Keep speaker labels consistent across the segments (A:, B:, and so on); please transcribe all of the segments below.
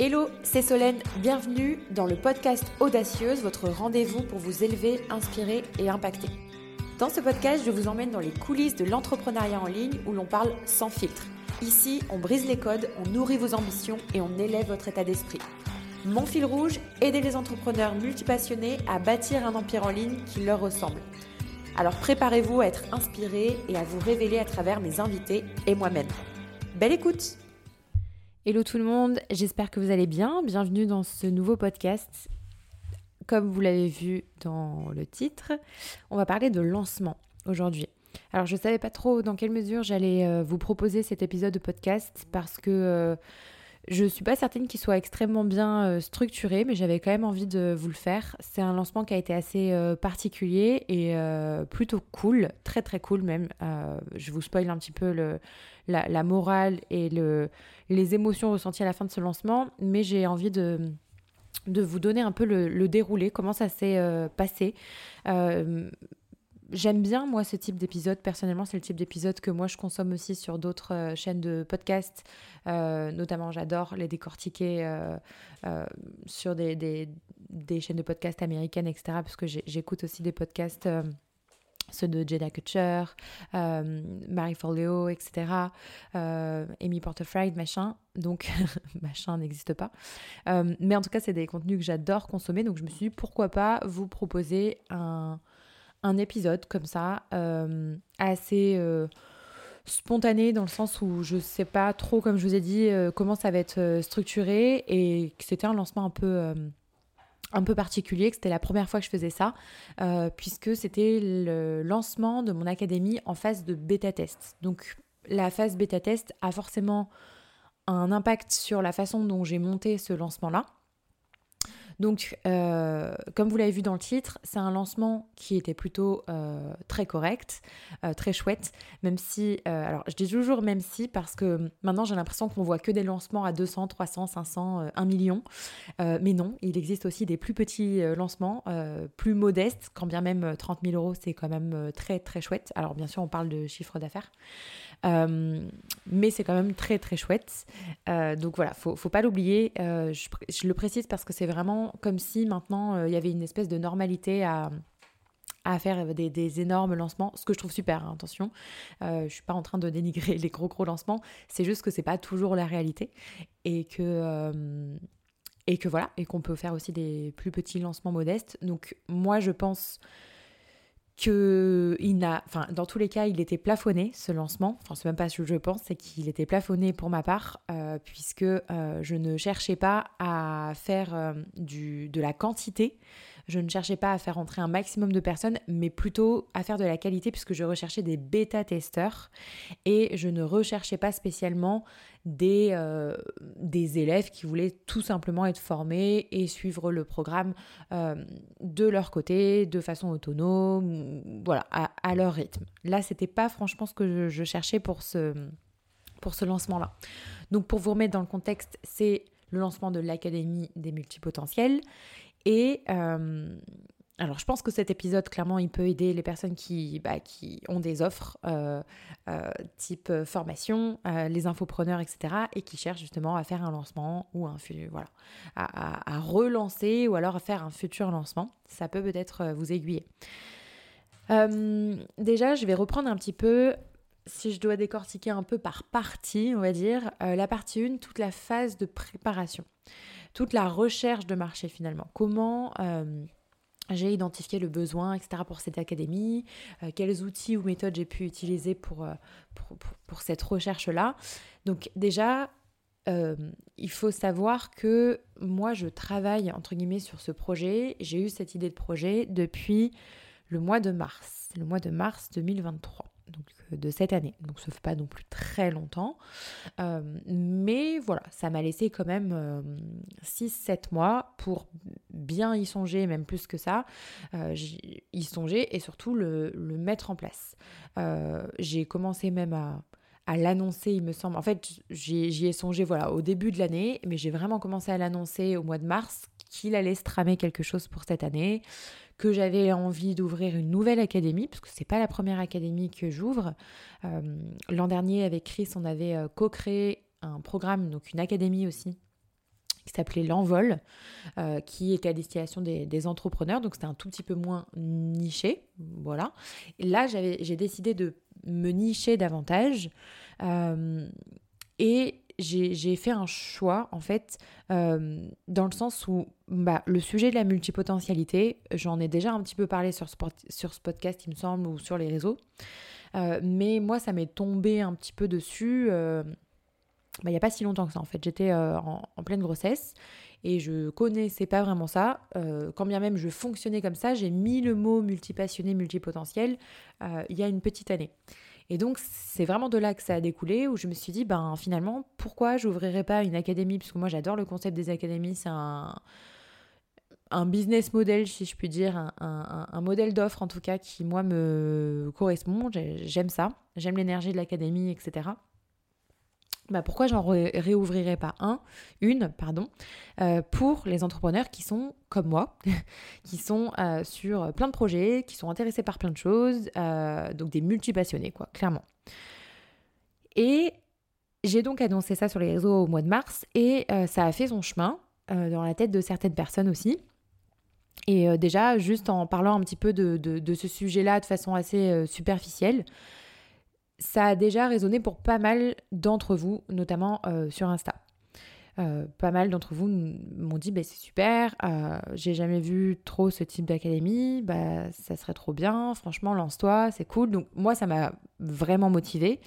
A: Hello, c'est Solène, bienvenue dans le podcast Audacieuse, votre rendez-vous pour vous élever, inspirer et impacter. Dans ce podcast, je vous emmène dans les coulisses de l'entrepreneuriat en ligne où l'on parle sans filtre. Ici, on brise les codes, on nourrit vos ambitions et on élève votre état d'esprit. Mon fil rouge, aider les entrepreneurs multipassionnés à bâtir un empire en ligne qui leur ressemble. Alors préparez-vous à être inspiré et à vous révéler à travers mes invités et moi-même. Belle écoute Hello tout le monde, j'espère que vous allez bien. Bienvenue dans ce nouveau podcast. Comme vous l'avez vu dans le titre, on va parler de lancement aujourd'hui. Alors je ne savais pas trop dans quelle mesure j'allais euh, vous proposer cet épisode de podcast parce que euh, je ne suis pas certaine qu'il soit extrêmement bien euh, structuré, mais j'avais quand même envie de vous le faire. C'est un lancement qui a été assez particulier et plutôt cool, très très cool même. je vous spoil un petit peu la, morale et le, les émotions ressenties à la fin de ce lancement, mais j'ai envie de, de vous donner un peu le, déroulé, comment ça s'est euh, passé. Euh, j'aime bien, moi, ce type d'épisode. Personnellement, c'est le type d'épisode que moi, je consomme aussi sur d'autres euh, chaînes de podcast. notamment, j'adore les décortiquer sur des, des, des, chaînes de podcast américaines, etc. Parce que j'écoute aussi des podcasts ceux de Jada Kutcher, euh, Marie Forleo, etc., euh, Amy Porterfield, machin. Donc, machin n'existe pas. Euh, mais en tout cas, c'est des contenus que j'adore consommer. Donc, je me suis dit, pourquoi pas vous proposer un, un épisode comme ça, assez spontané dans le sens où je sais pas trop, comme je vous ai dit, comment ça va être structuré et que c'était un lancement un peu un peu particulier, que c'était la première fois que je faisais ça, euh, puisque c'était le lancement de mon académie en phase de bêta-test. Donc la phase bêta-test a forcément un impact sur la façon dont j'ai monté ce lancement-là. Donc, euh, comme vous l'avez vu dans le titre, c'est un lancement qui était plutôt euh, très correct, euh, très chouette, même si, alors je dis toujours même si, parce que maintenant j'ai l'impression qu'on voit que des lancements à 200, 300, 500, 1 million. mais non, il existe aussi des plus petits lancements, plus modestes, quand bien même 30 000 euros, c'est quand même très très chouette. Alors bien sûr, on parle de chiffre d'affaires. Mais c'est quand même très très chouette. donc voilà, faut, faut pas l'oublier. je le précise parce que c'est vraiment comme si maintenant euh, il y avait une espèce de normalité à, à faire des, énormes lancements, ce que je trouve super, hein, attention. Euh, je suis pas en train de dénigrer les gros gros lancements, c'est juste que c'est pas toujours la réalité et que euh, et que voilà et qu'on peut faire aussi des plus petits lancements modestes. Donc moi je pense que il n'a, enfin, dans tous les cas, il était plafonné ce lancement. Enfin, c'est même pas ce que je pense, c'est qu'il était plafonné pour ma part, euh, puisque euh, je ne cherchais pas à faire euh, du, de la quantité. Je ne cherchais pas à faire entrer un maximum de personnes, mais plutôt à faire de la qualité, puisque je recherchais des bêta-testeurs et je ne recherchais pas spécialement des, euh, des élèves qui voulaient tout simplement être formés et suivre le programme euh, de leur côté, de façon autonome, voilà, à, leur rythme. Là, c'était pas franchement ce que je, cherchais pour ce, pour ce lancement-là. Donc, pour vous remettre dans le contexte, c'est le lancement de l'Académie des multipotentiels. Et euh, alors, je pense que cet épisode, clairement, il peut aider les personnes qui, bah, ont des offres euh, euh, type formation, les infopreneurs, etc., et qui cherchent justement à faire un lancement ou à, relancer ou alors à faire un futur lancement. Ça peut peut-être vous aiguiller. déjà, je vais reprendre un petit peu si je dois décortiquer un peu par partie, on va dire, la partie 1, toute la phase de préparation toute la recherche de marché finalement. Comment euh, j'ai identifié le besoin, etc. pour cette académie, euh, quels outils ou méthodes j'ai pu utiliser pour, euh, pour, cette recherche-là. Donc déjà, il faut savoir que moi, je travaille, entre guillemets, sur ce projet. J'ai eu cette idée de projet depuis le mois de mars, le mois de mars 2023 donc euh, de cette année. Donc ça fait pas non plus très longtemps. Euh, mais voilà, ça m'a laissé quand même 6-7 euh, mois pour bien y songer, même plus que ça, y songer et surtout le, le mettre en place. J'ai commencé même à, à l'annoncer, il me semble. En fait, j'y ai songé voilà, au début de l'année, mais j'ai vraiment commencé à l'annoncer au mois de mars qu'il allait se tramer quelque chose pour cette année, que j'avais envie d'ouvrir une nouvelle académie, parce que c'est pas la première académie que j'ouvre. Euh, l'an dernier, avec Chris, on avait euh, co-créé un programme, donc une académie aussi, qui s'appelait L'Envol, qui était à destination des, entrepreneurs, donc c'était un tout petit peu moins niché, voilà. Là, j'ai décidé de me nicher davantage, et j'ai fait un choix, en fait, euh, dans le sens où bah, le sujet de la multipotentialité, j'en ai déjà un petit peu parlé sur ce, sur ce podcast, il me semble, ou sur les réseaux. Euh, mais moi, ça m'est tombé un petit peu dessus euh, bah, il n'y a pas si longtemps que ça, en fait. J'étais en, pleine grossesse et je connaissais pas vraiment ça. quand bien même je fonctionnais comme ça, j'ai mis le mot multipassionné, multipotentiel il y a une petite année. Et donc, c'est vraiment de là que ça a découlé, où je me suis dit, ben finalement, pourquoi j'ouvrirais pas une académie? Parce que moi, j'adore le concept des académies, c'est un, business model, si je puis dire, un, un modèle d'offre en tout cas qui, moi, me correspond. J'aime ça, j'aime l'énergie de l'académie, etc. Bah, pourquoi j'en réouvrirais pas un, une, pardon, euh, pour les entrepreneurs qui sont comme moi, qui sont euh, sur plein de projets, qui sont intéressés par plein de choses, euh, donc des multipassionnés, quoi, clairement. Et j'ai donc annoncé ça sur les réseaux au mois de mars et ça a fait son chemin dans la tête de certaines personnes aussi. Et déjà, juste en parlant un petit peu de, de ce sujet-là de façon assez superficielle, ça a déjà résonné pour pas mal d'entre vous, notamment euh, sur Insta. Euh, pas mal d'entre vous m'ont dit bah, c'est super, euh, j'ai jamais vu trop ce type d'académie, bah, ça serait trop bien, franchement lance-toi, c'est cool. Donc moi ça m'a vraiment motivée.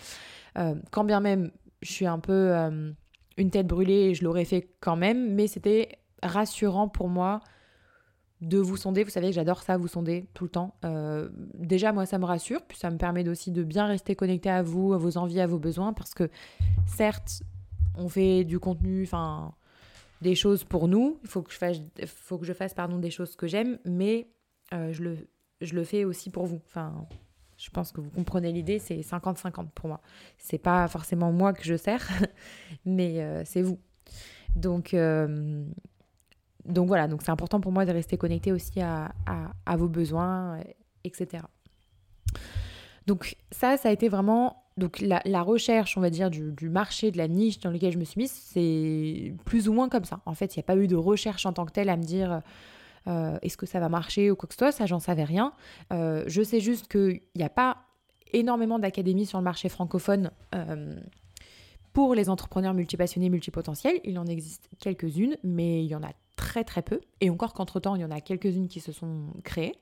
A: quand bien même je suis un peu une tête brûlée, je l'aurais fait quand même, mais c'était rassurant pour moi de vous sonder. Vous savez que j'adore ça, vous sonder tout le temps. Euh, déjà, moi, ça me rassure, puis ça me permet aussi de bien rester connecté à vous, à vos envies, à vos besoins, parce que certes, on fait du contenu, enfin, des choses pour nous. Il faut que je fasse, faut que je fasse pardon, des choses que j'aime, mais euh, je, le, je le fais aussi pour vous. Enfin, je pense que vous comprenez l'idée, c'est 50-50 pour moi. C'est pas forcément moi que je sers, mais euh, c'est vous. Donc, donc voilà, donc c'est important pour moi de rester connecté aussi à, vos besoins, etc. Donc ça, ça a été vraiment donc la, recherche, on va dire, du, marché, de la niche dans lequel je me suis mise, c'est plus ou moins comme ça. En fait, il n'y a pas eu de recherche en tant que telle à me dire euh, est-ce que ça va marcher ou quoi ça j'en savais rien. Euh, je sais juste qu'il n'y a pas énormément d'académies sur le marché francophone. Euh, pour les entrepreneurs multipassionnés, multipotentiels, il en existe quelques-unes, mais il y en a très très peu. Et encore qu'entre-temps, il y en a quelques-unes qui se sont créées.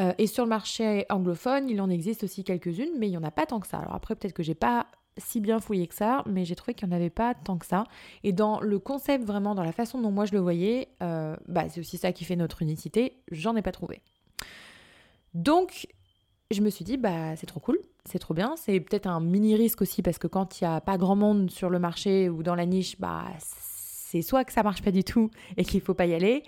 A: Euh, et sur le marché anglophone, il en existe aussi quelques-unes, mais il n'y en a pas tant que ça. Alors après, peut-être que j'ai pas si bien fouillé que ça, mais j'ai trouvé qu'il n'y en avait pas tant que ça. Et dans le concept, vraiment, dans la façon dont moi je le voyais, euh, bah, c'est aussi ça qui fait notre unicité, j'en ai pas trouvé. Donc, je me suis dit, bah, c'est trop cool, c'est trop bien. C'est peut-être un mini risque aussi, parce que quand il n'y a pas grand monde sur le marché ou dans la niche, bah, c'est soit que ça marche pas du tout et qu'il faut pas y aller,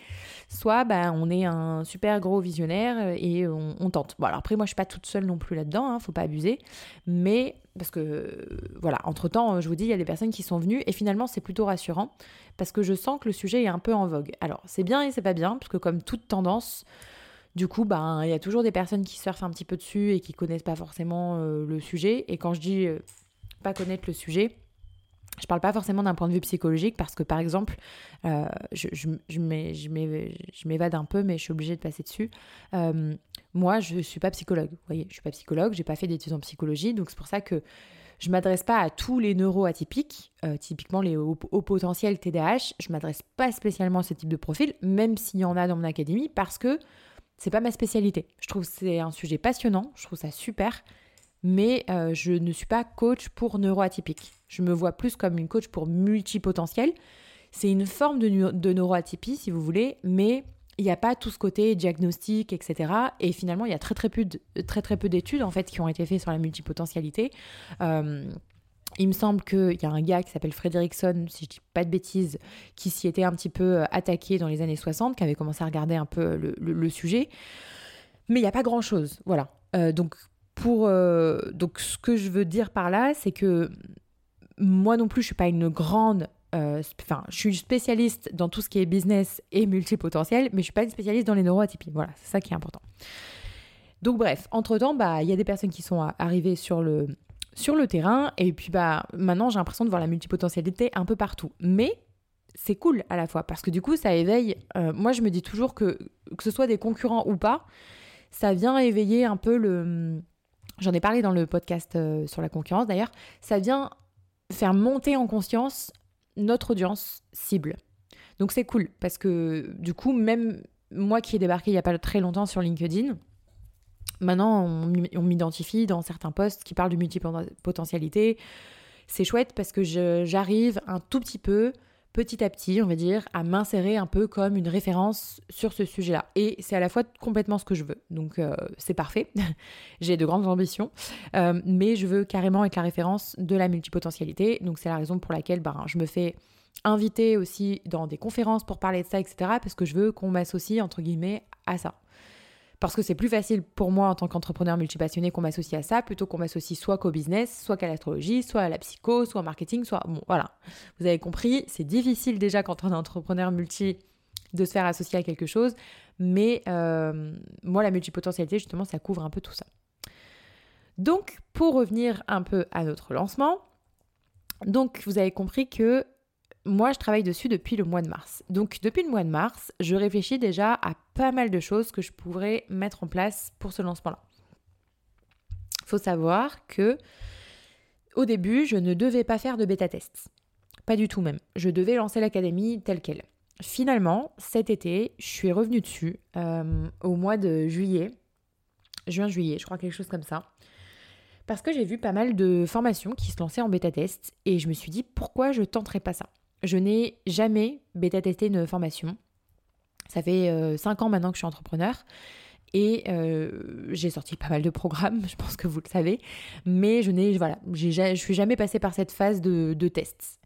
A: soit bah, on est un super gros visionnaire et on, tente. Bon, alors après, moi, je suis pas toute seule non plus là-dedans, hein, faut pas abuser, mais parce que voilà, entre temps, je vous dis, il y a des personnes qui sont venues et finalement, c'est plutôt rassurant parce que je sens que le sujet est un peu en vogue. Alors, c'est bien et c'est pas bien, parce que comme toute tendance, du coup, ben, il y a toujours des personnes qui surfent un petit peu dessus et qui connaissent pas forcément euh, le sujet. Et quand je dis euh, pas connaître le sujet, je parle pas forcément d'un point de vue psychologique parce que par exemple, euh, je, m'évade un peu, mais je suis obligée de passer dessus. Euh, moi, je suis pas psychologue. Vous voyez, je suis pas psychologue, j'ai pas fait d'études en psychologie, donc c'est pour ça que je m'adresse pas à tous les neuroatypiques, euh, typiquement les hauts, potentiels TDAH. Je m'adresse pas spécialement à ce type de profil, même s'il y en a dans mon académie, parce que c'est pas ma spécialité. Je trouve que c'est un sujet passionnant, je trouve ça super, mais euh, je ne suis pas coach pour neuroatypique. Je me vois plus comme une coach pour multipotentiel. C'est une forme de, de neuroatypie, si vous voulez, mais il n'y a pas tout ce côté diagnostic, etc. Et finalement, il y a très très peu, très, très peu d'études en fait qui ont été faites sur la multipotentialité. Euh, il me semble qu'il y a un gars qui s'appelle Frederickson, si je dis pas de bêtises, qui s'y était un petit peu euh, attaqué dans les années 60, qui avait commencé à regarder un peu le, sujet. Mais il n'y a pas grand-chose. Voilà. donc pour euh, donc ce que je veux dire par là, c'est que moi non plus, je suis pas une grande euh, enfin, je suis spécialiste dans tout ce qui est business et multipotentiel, mais je suis pas une spécialiste dans les neuroatypies. Voilà, c'est ça qui est important. Donc bref, entre-temps, bah il y a des personnes qui sont arrivées sur le sur le terrain et puis bah maintenant, j'ai l'impression de voir la multipotentialité un peu partout. Mais c'est cool à la fois parce que du coup ça éveille. Euh, moi je me dis toujours que que ce soit des concurrents ou pas, ça vient éveiller un peu le. J'en ai parlé dans le podcast euh, sur la concurrence d'ailleurs. Ça vient faire monter en conscience notre audience cible. Donc c'est cool parce que du coup même moi qui ai débarqué il n'y a pas très longtemps sur LinkedIn, maintenant on, m'identifie dans certains posts qui parlent de multipotentialité. C'est chouette parce que j'arrive un tout petit peu petit à petit, on va dire, à m'insérer un peu comme une référence sur ce sujet-là. Et c'est à la fois complètement ce que je veux. Donc euh, c'est parfait. J'ai de grandes ambitions. Euh, mais je veux carrément être la référence de la multipotentialité. Donc c'est la raison pour laquelle ben, je me fais inviter aussi dans des conférences pour parler de ça, etc. Parce que je veux qu'on m'associe, entre guillemets, à ça parce que c'est plus facile pour moi en tant qu'entrepreneur multipassionné qu'on m'associe à ça plutôt qu'on m'associe soit qu'au business, soit qu'à l'astrologie, soit à la psycho, soit au marketing, soit... Bon, voilà. Vous avez compris, c'est difficile déjà quand on est entrepreneur multi de se faire associer à quelque chose, mais euh, moi, la multipotentialité, justement, ça couvre un peu tout ça. Donc, pour revenir un peu à notre lancement, donc vous avez compris que moi, je travaille dessus depuis le mois de mars. Donc, depuis le mois de mars, je réfléchis déjà à pas mal de choses que je pourrais mettre en place pour ce lancement-là. Faut savoir que au début, je ne devais pas faire de bêta test. Pas du tout même. Je devais lancer l'académie telle qu'elle. Finalement, cet été, je suis revenue dessus euh, au mois de juillet, juin-juillet, je crois quelque chose comme ça. Parce que j'ai vu pas mal de formations qui se lançaient en bêta test et je me suis dit pourquoi je tenterais pas ça? Je n'ai jamais bêta-testé une formation. Ça fait 5 euh, ans maintenant que je suis entrepreneur. Et euh, j'ai sorti pas mal de programmes, je pense que vous le savez. Mais je n'ai, voilà, je suis jamais passée par cette phase de, de tests.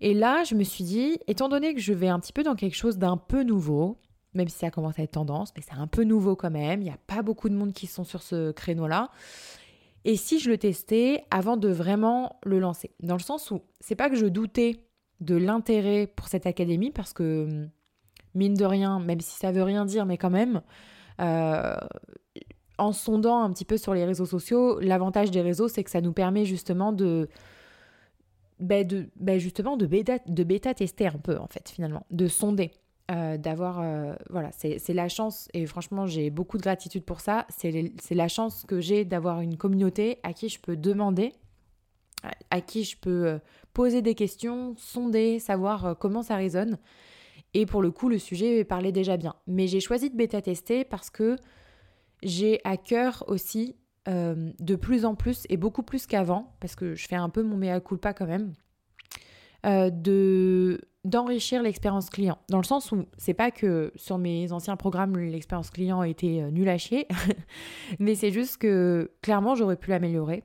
A: Et là, je me suis dit, étant donné que je vais un petit peu dans quelque chose d'un peu nouveau, même si ça commence à être tendance, mais c'est un peu nouveau quand même, il n'y a pas beaucoup de monde qui sont sur ce créneau-là. Et si je le testais avant de vraiment le lancer? Dans le sens où, c'est pas que je doutais de l'intérêt pour cette académie parce que, mine de rien, même si ça veut rien dire, mais quand même, euh, en sondant un petit peu sur les réseaux sociaux, l'avantage des réseaux, c'est que ça nous permet justement de, ben de ben justement de bêta, de bêta tester un peu en fait finalement, de sonder. Euh, d'avoir euh, voilà c'est la chance et franchement j'ai beaucoup de gratitude pour ça c'est la chance que j'ai d'avoir une communauté à qui je peux demander à qui je peux euh, poser des questions, sonder, savoir euh, comment ça résonne. Et pour le coup, le sujet parlait déjà bien. Mais j'ai choisi de bêta-tester parce que j'ai à cœur aussi, euh, de plus en plus, et beaucoup plus qu'avant, parce que je fais un peu mon mea culpa quand même, de d'enrichir l'expérience client. Dans le sens où c'est pas que sur mes anciens programmes, l'expérience client était nulle à chier, mais c'est juste que clairement, j'aurais pu l'améliorer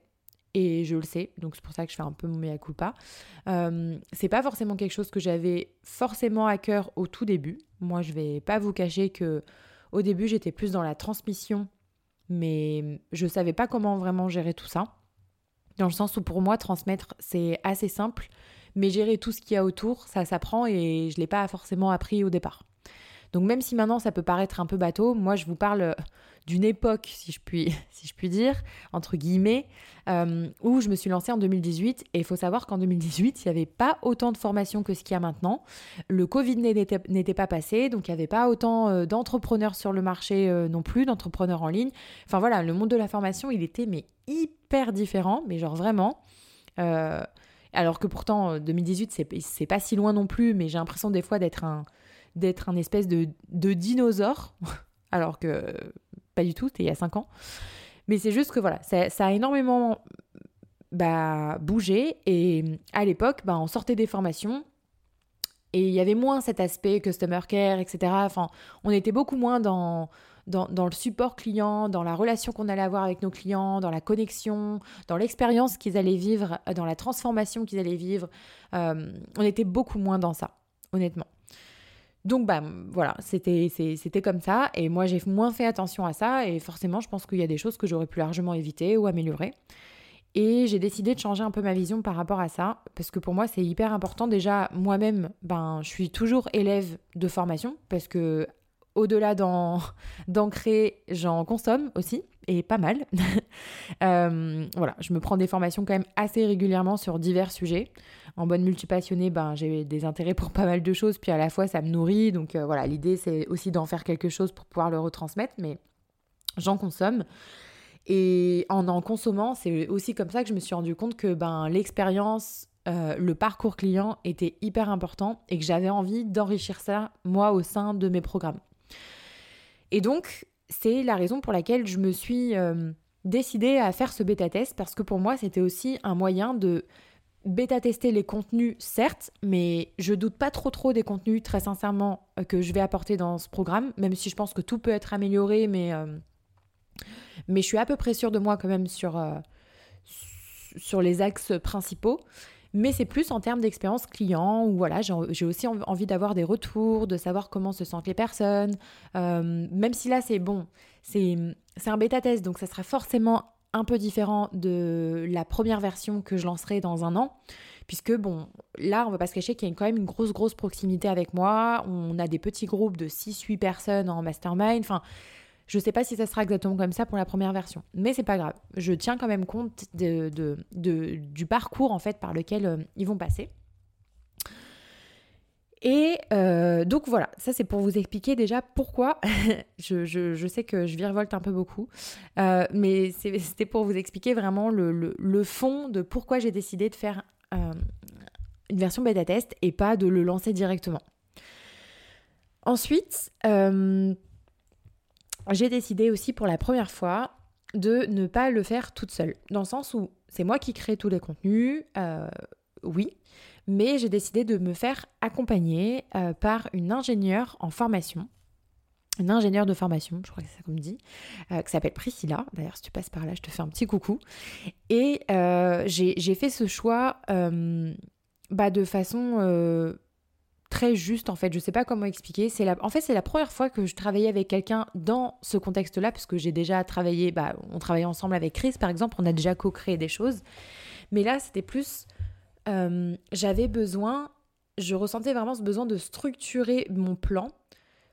A: et je le sais, donc c'est pour ça que je fais un peu mon mea culpa. Euh, c'est pas forcément quelque chose que j'avais forcément à cœur au tout début. Moi, je vais pas vous cacher que au début, j'étais plus dans la transmission, mais je savais pas comment vraiment gérer tout ça. Dans le sens où pour moi, transmettre, c'est assez simple, mais gérer tout ce qu'il y a autour, ça s'apprend et je l'ai pas forcément appris au départ. Donc même si maintenant ça peut paraître un peu bateau, moi je vous parle d'une époque, si je puis, si je puis dire, entre guillemets, euh, où je me suis lancée en 2018. Et il faut savoir qu'en 2018, il n'y avait pas autant de formations que ce qu'il y a maintenant. Le Covid n'était pas passé, donc il n'y avait pas autant euh, d'entrepreneurs sur le marché euh, non plus, d'entrepreneurs en ligne. Enfin voilà, le monde de la formation, il était mais hyper différent, mais genre vraiment. alors que pourtant, 2018, c'est pas si loin non plus, mais j'ai l'impression des fois d'être un, d'être un espèce de, de dinosaure, alors que pas du tout, c'était il y a 5 ans. Mais c'est juste que voilà, ça, a énormément bah, bougé. Et à l'époque, bah, on sortait des formations. Et il y avait moins cet aspect customer care, etc. Enfin, on était beaucoup moins dans, dans, dans le support client, dans la relation qu'on allait avoir avec nos clients, dans la connexion, dans l'expérience qu'ils allaient vivre, dans la transformation qu'ils allaient vivre. Euh, on était beaucoup moins dans ça, honnêtement. Donc bah voilà, c'était comme ça et moi j'ai moins fait attention à ça et forcément je pense qu'il y a des choses que j'aurais pu largement éviter ou améliorer. Et j'ai décidé de changer un peu ma vision par rapport à ça parce que pour moi c'est hyper important déjà moi-même ben je suis toujours élève de formation parce que au-delà d'en créer, j'en consomme aussi, et pas mal. Euh, voilà, je me prends des formations quand même assez régulièrement sur divers sujets. En bonne multipassionnée, ben, j'ai des intérêts pour pas mal de choses, puis à la fois ça me nourrit. Donc euh, voilà, l'idée c'est aussi d'en faire quelque chose pour pouvoir le retransmettre, mais j'en consomme. Et en en consommant, c'est aussi comme ça que je me suis rendu compte que ben, l'expérience, euh, le parcours client était hyper important et que j'avais envie d'enrichir ça, moi, au sein de mes programmes. Et donc, c'est la raison pour laquelle je me suis euh, décidée à faire ce bêta-test, parce que pour moi, c'était aussi un moyen de bêta-tester les contenus, certes, mais je doute pas trop trop des contenus, très sincèrement, euh, que je vais apporter dans ce programme, même si je pense que tout peut être amélioré, mais, euh, mais je suis à peu près sûre de moi quand même sur, sur les axes principaux mais c'est plus en termes d'expérience client où voilà, j'ai aussi envie d'avoir des retours, de savoir comment se sentent les personnes. Euh, même si là, c'est bon, c'est un bêta test, donc ça sera forcément un peu différent de la première version que je lancerai dans un an. Puisque, bon, là, on va pas se cacher qu'il y a quand même une grosse, grosse proximité avec moi. On a des petits groupes de 6-8 personnes en mastermind. Enfin, je sais pas si ça sera exactement comme ça pour la première version, mais c'est pas grave. Je tiens quand même compte de, du parcours en fait par lequel euh, ils vont passer. Et euh, donc voilà, ça c'est pour vous expliquer déjà pourquoi. je, sais que je virevolte un peu beaucoup, euh, mais c'était pour vous expliquer vraiment le, fond de pourquoi j'ai décidé de faire une version bêta test et pas de le lancer directement. Ensuite, j'ai décidé aussi pour la première fois de ne pas le faire toute seule. Dans le sens où c'est moi qui crée tous les contenus, euh, oui, mais j'ai décidé de me faire accompagner euh, par une ingénieure en formation. Une ingénieure de formation, je crois que c'est ça qu'on me dit, euh, qui s'appelle Priscilla. D'ailleurs, si tu passes par là, je te fais un petit coucou. Et j'ai fait ce choix bah, de façon très juste en fait. Je sais pas comment expliquer. La... En fait, c'est la première fois que je travaillais avec quelqu'un dans ce contexte-là, puisque j'ai déjà travaillé, bah, on travaillait ensemble avec Chris par exemple, on a déjà co-créé des choses. Mais là, c'était plus. Euh, j'avais besoin, je ressentais vraiment ce besoin de structurer mon plan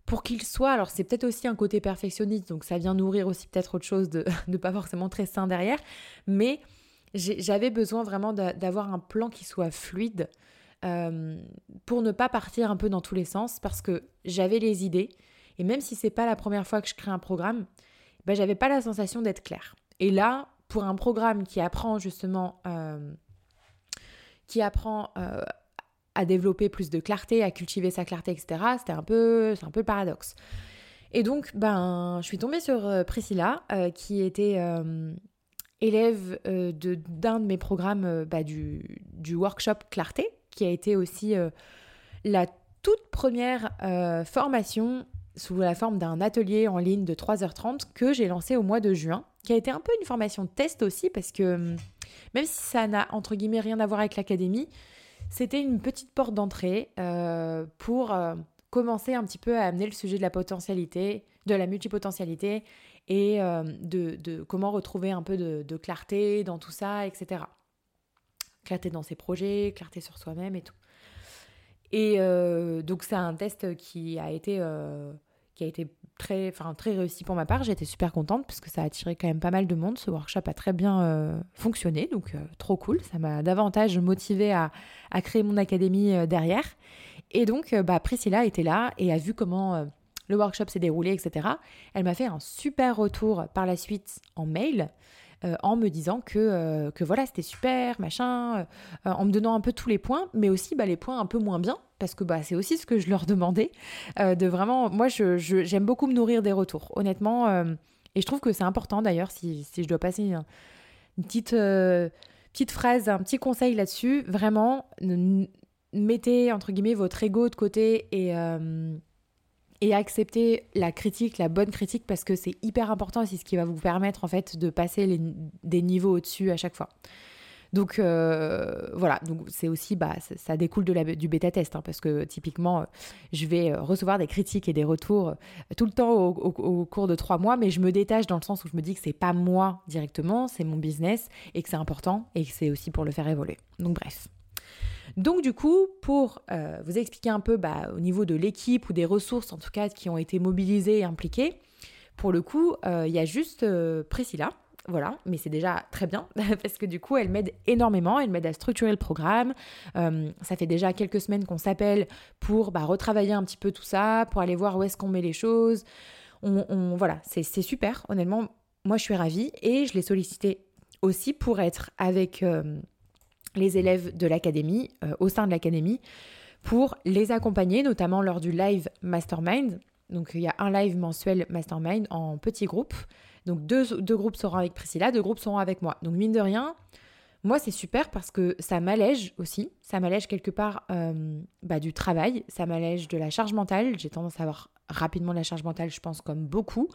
A: pour qu'il soit. Alors, c'est peut-être aussi un côté perfectionniste, donc ça vient nourrir aussi peut-être autre chose de, de pas forcément très sain derrière. Mais j'avais besoin vraiment d'avoir un plan qui soit fluide. Euh, pour ne pas partir un peu dans tous les sens parce que j'avais les idées et même si c'est pas la première fois que je crée un programme, ben j'avais pas la sensation d'être claire. Et là, pour un programme qui apprend justement, euh, qui apprend euh, à développer plus de clarté, à cultiver sa clarté, etc. C'était un peu, c'est un peu le paradoxe. Et donc, ben, je suis tombée sur Priscilla, qui était élève d'un de mes programmes bah, du, du workshop Clarté, qui a été aussi euh, la toute première euh, formation sous la forme d'un atelier en ligne de 3h30 que j'ai lancé au mois de juin, qui a été un peu une formation test aussi, parce que même si ça n'a entre guillemets rien à voir avec l'académie, c'était une petite porte d'entrée euh, pour commencer un petit peu à amener le sujet de la potentialité, de la multipotentialité et de, comment retrouver un peu de clarté dans tout ça, etc clarté dans ses projets, clarté sur soi-même et tout. Et euh, donc c'est un test qui a été, euh, qui a été très, enfin, très réussi pour ma part. J'étais super contente parce que ça a attiré quand même pas mal de monde. Ce workshop a très bien euh, fonctionné, donc trop cool. Ça m'a davantage motivé à, à, créer mon académie derrière. Et donc bah, Priscilla était là et a vu comment le workshop s'est déroulé, etc. Elle m'a fait un super retour par la suite en mail euh, en me disant que, euh, que voilà, c'était super, machin, euh, en me donnant un peu tous les points, mais aussi bah, les points un peu moins bien, parce que bah, c'est aussi ce que je leur demandais, de vraiment, moi j'aime je, beaucoup me nourrir des retours, honnêtement, et je trouve que c'est important d'ailleurs, si, si, je dois passer une, petite, petite phrase, un petit conseil là-dessus, vraiment, mettez entre guillemets votre ego de côté et et accepter la critique, la bonne critique, parce que c'est hyper important et c'est ce qui va vous permettre en fait de passer des niveaux au-dessus à chaque fois. Donc euh, voilà, donc c'est aussi, bah, ça, découle du bêta test, hein, parce que typiquement, je vais euh, recevoir des critiques et des retours euh, tout le temps au, au, cours de trois mois, mais je me détache dans le sens où je me dis que c'est pas moi directement, c'est mon business et que c'est important et que c'est aussi pour le faire évoluer. Donc bref. Donc du coup, pour euh, vous expliquer un peu bah, au niveau de l'équipe ou des ressources en tout cas qui ont été mobilisées et impliquées, pour le coup, euh, il y a juste euh, Priscilla voilà, mais c'est déjà très bien parce que du coup, elle m'aide énormément, elle m'aide à structurer le programme. Ça fait déjà quelques semaines qu'on s'appelle pour bah, retravailler un petit peu tout ça, pour aller voir où est-ce qu'on met les choses. On, voilà, c'est super. Honnêtement, moi, je suis ravie et je l'ai sollicité aussi pour être avec les élèves de l'académie, euh, au sein de l'académie, pour les accompagner, notamment lors du live mastermind. Donc il y a un live mensuel mastermind en petits groupes. Donc deux, groupes seront avec Priscilla, deux groupes seront avec moi. Donc mine de rien, moi c'est super parce que ça m'allège aussi, ça m'allège quelque part euh, bah, du travail, ça m'allège de la charge mentale. J'ai tendance à avoir rapidement de la charge mentale, je pense, comme beaucoup.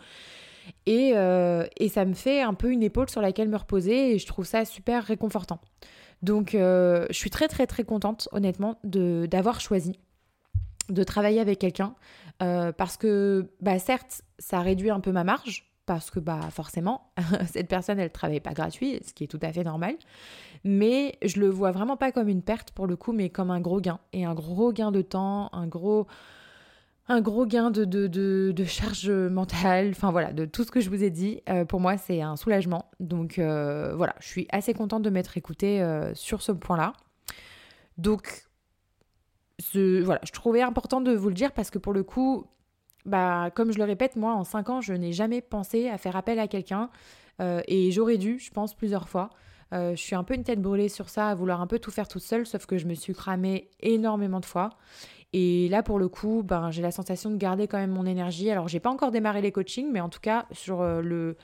A: Et, euh, et, ça me fait un peu une épaule sur laquelle me reposer et je trouve ça super réconfortant. Donc euh, je suis très très très contente honnêtement d'avoir choisi de travailler avec quelqu'un euh, parce que bah, certes ça réduit un peu ma marge parce que bah forcément cette personne elle travaille pas gratuit ce qui est tout à fait normal mais je le vois vraiment pas comme une perte pour le coup mais comme un gros gain. Et un gros gain de temps un gros un gros gain de, charge mentale, enfin voilà, de tout ce que je vous ai dit. Euh, pour moi, c'est un soulagement. Donc euh, voilà, je suis assez contente de m'être écoutée euh, sur ce point-là. Donc voilà, je trouvais important de vous le dire parce que pour le coup, bah, comme je le répète, moi, en 5 ans, je n'ai jamais pensé à faire appel à quelqu'un. et j'aurais dû, je pense, plusieurs fois. je suis un peu une tête brûlée sur ça, à vouloir un peu tout faire toute seule, sauf que je me suis cramée énormément de fois. Et là, pour le coup, ben, j'ai la sensation de garder quand même mon énergie. Alors, j'ai pas encore démarré les coachings, mais en tout cas, sur euh, le,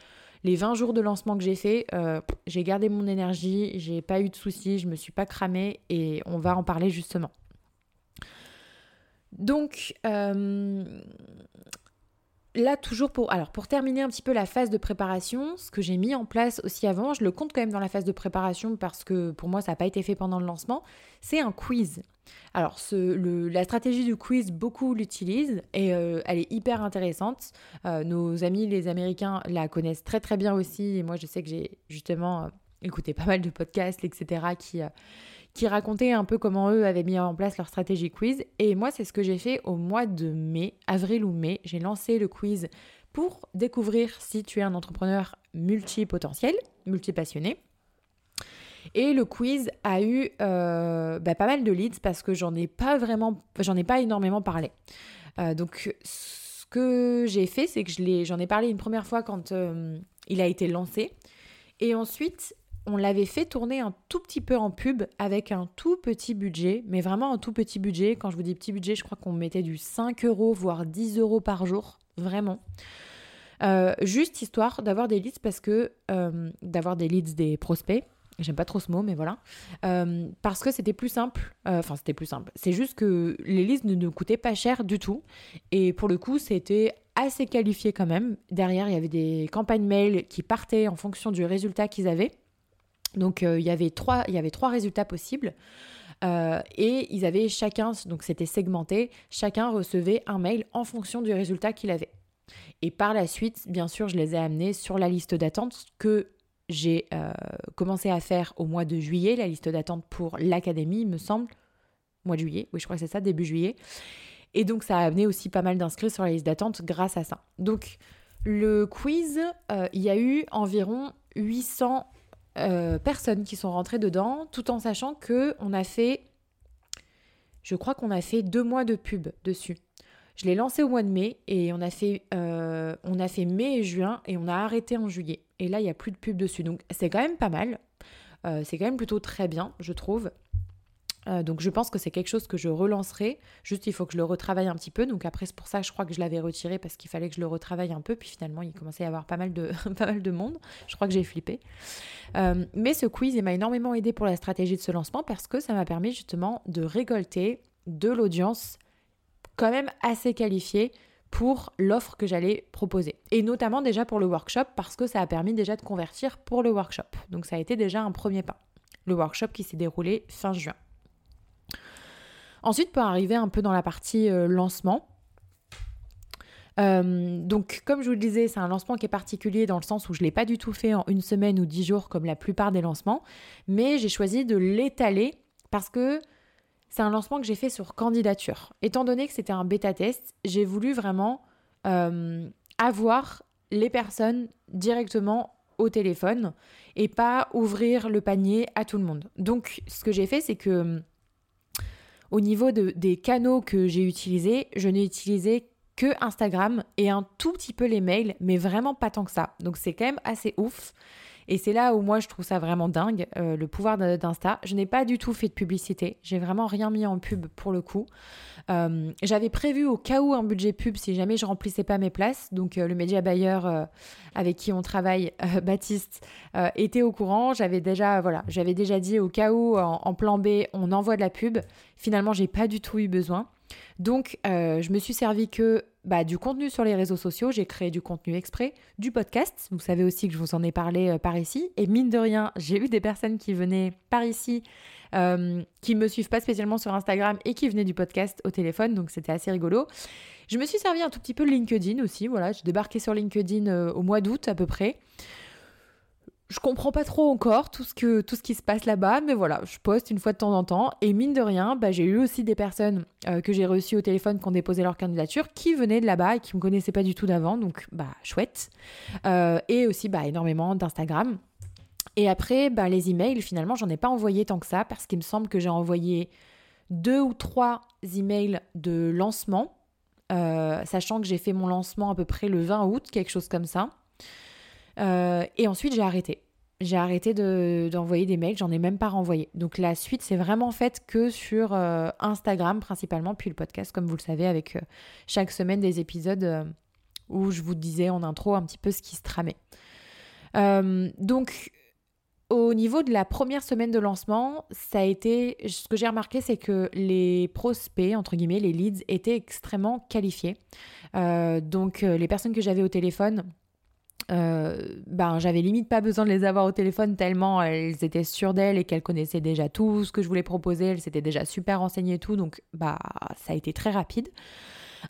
A: les 20 jours de lancement que j'ai fait, euh, j'ai gardé mon énergie, j'ai pas eu de soucis, je me suis pas cramée et on va en parler justement. Donc, euh, là, toujours pour, alors, pour terminer un petit peu la phase de préparation, ce que j'ai mis en place aussi avant, je le compte quand même dans la phase de préparation parce que pour moi, ça n'a pas été fait pendant le lancement, c'est un quiz. Alors, la stratégie du quiz, beaucoup l'utilisent et euh, elle est hyper intéressante. Euh, nos amis, les Américains, la connaissent très très bien aussi. Et moi, je sais que j'ai justement euh, écouté pas mal de podcasts, etc., qui, qui racontaient un peu comment eux avaient mis en place leur stratégie quiz. Et moi, c'est ce que j'ai fait au mois de mai, avril ou mai. J'ai lancé le quiz pour découvrir si tu es un entrepreneur multipotentiel, multipassionné. Et le quiz a eu euh, bah, pas mal de leads parce que j'en ai pas vraiment, j'en ai pas énormément parlé. Euh, donc ce que j'ai fait, c'est que j'en ai, parlé une première fois quand euh, il a été lancé. Et ensuite, on l'avait fait tourner un tout petit peu en pub avec un tout petit budget, mais vraiment un tout petit budget. Quand je vous dis petit budget, je crois qu'on mettait du 5 euros, voire 10 euros par jour, vraiment. juste histoire d'avoir des leads parce que d'avoir des leads des prospects J'aime pas trop ce mot, mais voilà. Euh, parce que c'était plus simple. Euh, enfin, c'était plus simple. C'est juste que les listes ne nous coûtaient pas cher du tout. Et pour le coup, c'était assez qualifié quand même. Derrière, il y avait des campagnes mail qui partaient en fonction du résultat qu'ils avaient. Donc, euh, il, y avait trois, il résultats possibles. et ils avaient chacun, donc c'était segmenté, chacun recevait un mail en fonction du résultat qu'il avait. Et par la suite, bien sûr, je les ai amenés sur la liste d'attente que j'ai euh, commencé à faire au mois de juillet la liste d'attente pour l'académie, me semble. Mois de juillet, oui, je crois que c'est ça, début juillet. Et donc, ça a amené aussi pas mal d'inscrits sur la liste d'attente grâce à ça. Donc, le quiz, euh, il y a eu environ 800 euh, personnes qui sont rentrées dedans, tout en sachant que on a fait, je crois qu'on a fait deux mois de pub dessus. Je l'ai lancé au mois de mai et on a fait, euh, on a fait mai et juin et on a arrêté en juillet. Et là, il n'y a plus de pub dessus. Donc c'est quand même pas mal. Euh, c'est quand même plutôt très bien, je trouve. Euh, donc je pense que c'est quelque chose que je relancerai. Juste, il faut que je le retravaille un petit peu. Donc après, c'est pour ça que je crois que je l'avais retiré parce qu'il fallait que je le retravaille un peu. Puis finalement, il commençait à y avoir pas mal de, pas mal de monde. Je crois que j'ai flippé. mais ce quiz, il m'a énormément aidé pour la stratégie de ce lancement parce que ça m'a permis justement de récolter de l'audience quand même assez qualifié pour l'offre que j'allais proposer. Et notamment déjà pour le workshop parce que ça a permis déjà de convertir pour le workshop. Donc ça a été déjà un premier pas. Le workshop qui s'est déroulé fin juin. Ensuite, pour arriver un peu dans la partie euh, lancement, euh, donc, comme je vous le disais, c'est un lancement qui est particulier dans le sens où je ne l'ai pas du tout fait en une semaine ou dix jours comme la plupart des lancements, mais j'ai choisi de l'étaler parce que c'est un lancement que j'ai fait sur candidature. Étant donné que c'était un bêta test, j'ai voulu vraiment euh, avoir les personnes directement au téléphone et pas ouvrir le panier à tout le monde. Donc ce que j'ai fait, c'est que au niveau de, des canaux que j'ai utilisés, je n'ai utilisé que Instagram et un tout petit peu les mails, mais vraiment pas tant que ça. Donc c'est quand même assez ouf. Et c'est là où moi je trouve ça vraiment dingue, euh, le pouvoir d'Insta. Je n'ai pas du tout fait de publicité, j'ai vraiment rien mis en pub pour le coup. Euh, j'avais prévu au cas où un budget pub si jamais je remplissais pas mes places. Donc euh, le média bailleur avec qui on travaille, Baptiste, était au courant. J'avais déjà, voilà, déjà dit au cas où en, en, plan B on envoie de la pub. Finalement j'ai pas du tout eu besoin. Donc je me suis servi que bah, du contenu sur les réseaux sociaux, j'ai créé du contenu exprès, du podcast, vous savez aussi que je vous en ai parlé euh, par ici, et mine de rien, j'ai eu des personnes qui venaient par ici, euh, qui me suivent pas spécialement sur Instagram et qui venaient du podcast au téléphone, donc c'était assez rigolo. Je me suis servi un tout petit peu de LinkedIn aussi, voilà, j'ai débarqué sur LinkedIn euh, au mois d'août à peu près je comprends pas trop encore tout ce, qui se passe là-bas, mais voilà, je poste une fois de temps en temps. Et mine de rien, bah, j'ai eu aussi des personnes euh, que j'ai reçues au téléphone qui ont déposé leur candidature, qui venaient de là-bas et qui me connaissaient pas du tout d'avant, donc bah chouette. Euh, et aussi bah, énormément d'Instagram. Et après, bah, les emails, finalement, j'en ai pas envoyé tant que ça, parce qu'il me semble que j'ai envoyé deux ou trois emails de lancement, euh, sachant que j'ai fait mon lancement à peu près le 20 août, quelque chose comme ça. Euh, et ensuite, j'ai arrêté. J'ai arrêté d'envoyer des mails, j'en ai même pas renvoyé. Donc la suite, c'est vraiment faite que sur euh, Instagram principalement, puis le podcast, comme vous le savez, avec euh, chaque semaine des épisodes où je vous disais en intro un petit peu ce qui se tramait. donc au niveau de la première semaine de lancement, ça a été. Ce que j'ai remarqué, c'est que les prospects, entre guillemets, les leads, étaient extrêmement qualifiés. donc, les personnes que j'avais au téléphone, ben j'avais limite pas besoin de les avoir au téléphone tellement elles étaient sûres d'elles et qu'elles connaissaient déjà tout ce que je voulais proposer, elles s'étaient déjà super renseignées et tout, donc bah ça a été très rapide.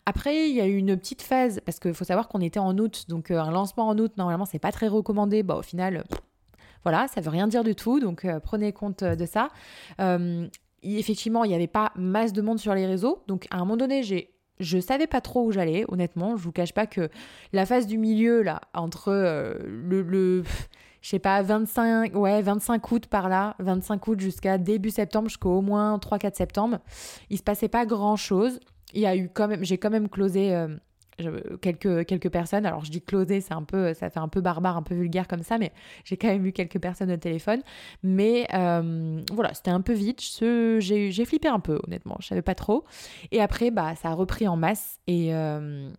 A: Après, il y a eu une petite phase, parce qu'il faut savoir qu'on était en août, donc euh, un lancement en août, normalement, c'est pas très recommandé. Bah, au final, voilà, ça veut rien dire du tout, donc euh, prenez compte de ça. effectivement, il n'y avait pas masse de monde sur les réseaux, donc à un moment donné, j'ai je savais pas trop où j'allais, honnêtement. Je vous cache pas que la phase du milieu, là, entre euh, le, je sais pas, 25, ouais, 25 août par là, 25 août jusqu'à début septembre, jusqu'au au moins 3-4 septembre, il se passait pas grand chose. Il y a eu quand même, j'ai quand même closé euh, quelques, personnes. Alors je dis closer, c'est un peu, ça fait un peu barbare, un peu vulgaire comme ça, mais j'ai quand même eu quelques personnes au téléphone. Mais euh, voilà, c'était un peu vite. J'ai flippé un peu, honnêtement. Je savais pas trop. Et après, bah, ça a repris en masse et euh,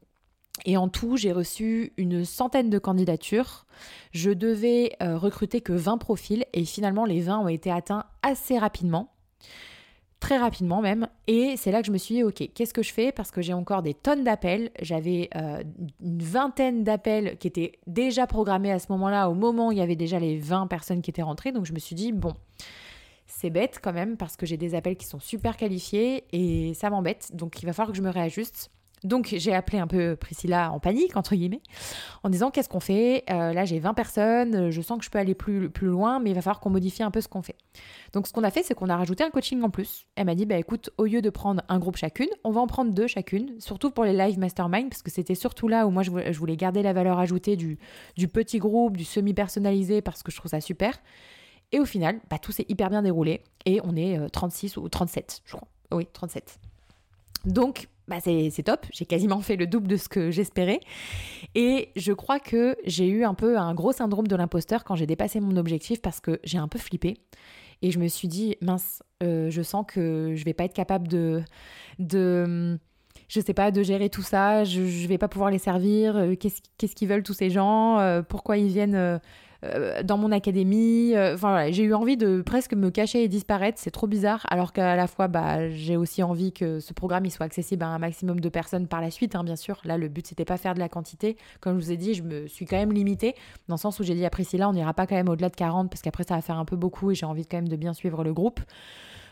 A: en tout, j'ai reçu une centaine de candidatures. Je devais euh, recruter que 20 profils et finalement les 20 ont été atteints assez rapidement très rapidement même. Et c'est là que je me suis dit, ok, qu'est-ce que je fais? Parce que j'ai encore des tonnes d'appels. J'avais euh, une vingtaine d'appels qui étaient déjà programmés à ce moment-là, au moment où il y avait déjà les 20 personnes qui étaient rentrées. Donc je me suis dit, bon, c'est bête quand même parce que j'ai des appels qui sont super qualifiés et ça m'embête. Donc il va falloir que je me réajuste. Donc j'ai appelé un peu Priscilla en panique, entre guillemets, en disant qu'est-ce qu'on fait? Euh, Là j'ai 20 personnes, je sens que je peux aller plus, plus loin, mais il va falloir qu'on modifie un peu ce qu'on fait. Donc ce qu'on a fait, c'est qu'on a rajouté un coaching en plus. Elle m'a dit, bah écoute, au lieu de prendre un groupe chacune, on va en prendre deux chacune, surtout pour les live mastermind, parce que c'était surtout là où moi je voulais garder la valeur ajoutée du, du petit groupe, du semi-personnalisé, parce que je trouve ça super. Et au final, bah, tout s'est hyper bien déroulé, et on est 36 euh, ou 37, je crois. Oui, 37. Donc, bah c'est top, j'ai quasiment fait le double de ce que j'espérais. Et je crois que j'ai eu un peu un gros syndrome de l'imposteur quand j'ai dépassé mon objectif parce que j'ai un peu flippé. Et je me suis dit, mince, euh, je sens que je vais pas être capable de... de je sais pas, de gérer tout ça, je, je vais pas pouvoir les servir, euh, qu'est-ce qu'ils veulent tous ces gens, euh, pourquoi ils viennent euh, dans mon académie. Euh, enfin j'ai eu envie de presque me cacher et disparaître. C'est trop bizarre. Alors qu'à la fois, bah, j'ai aussi envie que ce programme soit accessible à un maximum de personnes par la suite. Hein, bien sûr, là le but c'était pas faire de la quantité. Comme je vous ai dit, je me suis quand même limitée dans le sens où j'ai dit à Priscilla, on n'ira pas quand même au-delà de 40 parce qu'après ça va faire un peu beaucoup et j'ai envie quand même de bien suivre le groupe.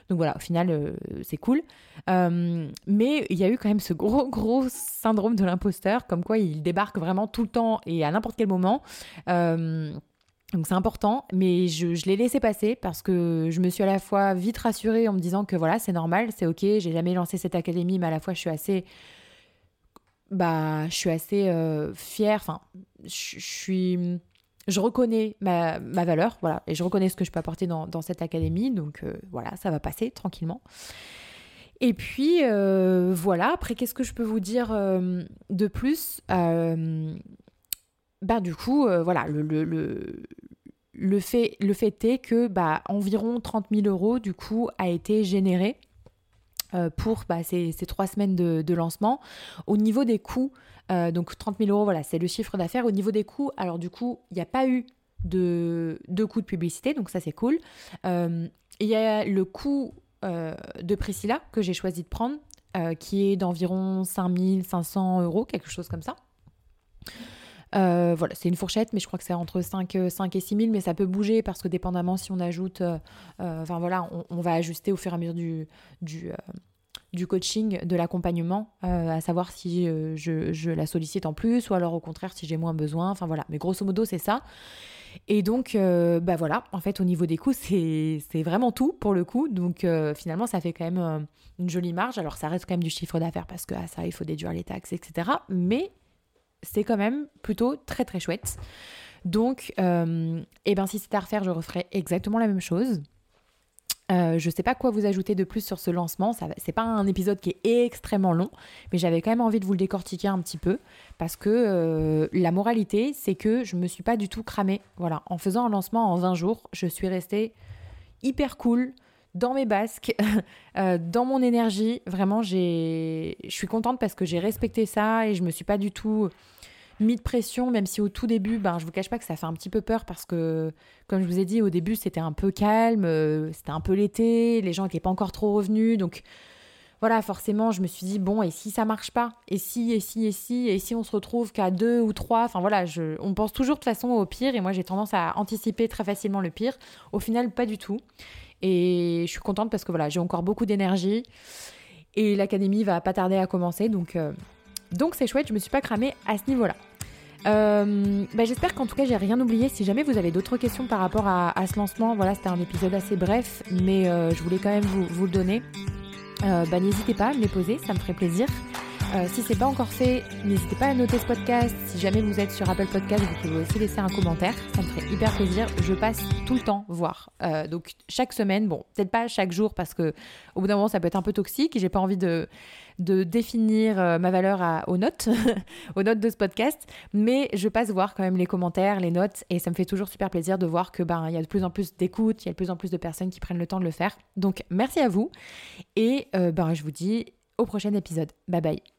A: Donc voilà, au final, euh, c'est cool. mais il y a eu quand même ce gros, gros syndrome de l'imposteur, comme quoi il débarque vraiment tout le temps et à n'importe quel moment. Donc c'est important, mais je, l'ai laissé passer parce que je me suis à la fois vite rassurée en me disant que voilà, c'est normal, c'est ok, j'ai jamais lancé cette académie, mais à la fois je suis assez, bah, je suis assez euh, fière. Enfin, je, suis, je reconnais ma, valeur, voilà, et je reconnais ce que je peux apporter dans, cette académie, donc euh, voilà, ça va passer tranquillement. Et puis euh, voilà, après qu'est-ce que je peux vous dire de plus? Bah du coup, voilà, le, fait, est que bah, environ 30 000 euros du coup a été généré pour bah, ces, trois semaines de, lancement. Au niveau des coûts, euh, donc 30 000 euros, voilà, c'est le chiffre d'affaires. Au niveau des coûts, alors du coup, il n'y a pas eu de, de coûts de publicité, donc ça c'est cool. Euh, il y a le coût euh, de Priscilla que j'ai choisi de prendre, qui est d'environ 5500 euros, quelque chose comme ça. Voilà, c'est une fourchette, mais je crois que c'est entre 5, 5 et 6 000, mais ça peut bouger parce que dépendamment si on ajoute, enfin voilà, on, va ajuster au fur et à mesure du, du, coaching, de l'accompagnement, euh, à savoir si euh, je, la sollicite en plus ou alors au contraire si j'ai moins besoin. Enfin voilà, mais grosso modo c'est ça. Et donc, euh, bah voilà, en fait au niveau des coûts, c'est vraiment tout pour le coup. Donc finalement, ça fait quand même une jolie marge. Alors ça reste quand même du chiffre d'affaires parce que à ça, il faut déduire les taxes, etc. Mais c'est quand même plutôt très très chouette. Donc, et eh ben si c'était à refaire, je referais exactement la même chose. Euh, je ne sais pas quoi vous ajouter de plus sur ce lancement. Ce n'est pas un épisode qui est extrêmement long, mais j'avais quand même envie de vous le décortiquer un petit peu parce que euh, la moralité, c'est que je ne me suis pas du tout cramée. Voilà, en faisant un lancement en 20 jours, je suis restée hyper cool dans mes basques, euh, dans mon énergie. Vraiment, je suis contente parce que j'ai respecté ça et je me suis pas du tout mis de pression, même si au tout début, ben, je vous cache pas que ça fait un petit peu peur parce que, comme je vous ai dit, au début, c'était un peu calme, euh, c'était un peu l'été, les gens n'étaient pas encore trop revenus, donc voilà, forcément, je me suis dit, bon, et si ça marche pas? Et si, et si, et si, et si on se retrouve qu'à deux ou trois? Enfin voilà, on pense toujours de façon au pire, et moi j'ai tendance à anticiper très facilement le pire. Au final, pas du tout. Et je suis contente parce que voilà, j'ai encore beaucoup d'énergie, et l'académie va pas tarder à commencer, donc... Euh, c'est chouette, je me suis pas cramée à ce niveau-là. Euh, bah, j'espère qu'en tout cas j'ai rien oublié. Si jamais vous avez d'autres questions par rapport à, ce lancement, voilà, c'était un épisode assez bref, mais euh, je voulais quand même vous, le donner. Bah, n'hésitez pas à me les poser, ça me ferait plaisir. Euh, si c'est pas encore fait, n'hésitez pas à noter ce podcast. Si jamais vous êtes sur Apple Podcast, vous pouvez aussi laisser un commentaire. Ça me ferait hyper plaisir. Je passe tout le temps voir. Euh, donc chaque semaine, bon, peut-être pas chaque jour parce que au bout d'un moment ça peut être un peu toxique j'ai pas envie de, définir euh, ma valeur aux notes, aux notes de ce podcast. Mais je passe voir quand même les commentaires, les notes et ça me fait toujours super plaisir de voir que ben il y a de plus en plus d'écoute, il y a de plus en plus de personnes qui prennent le temps de le faire. Donc merci à vous et ben je vous dis au prochain épisode. Bye bye.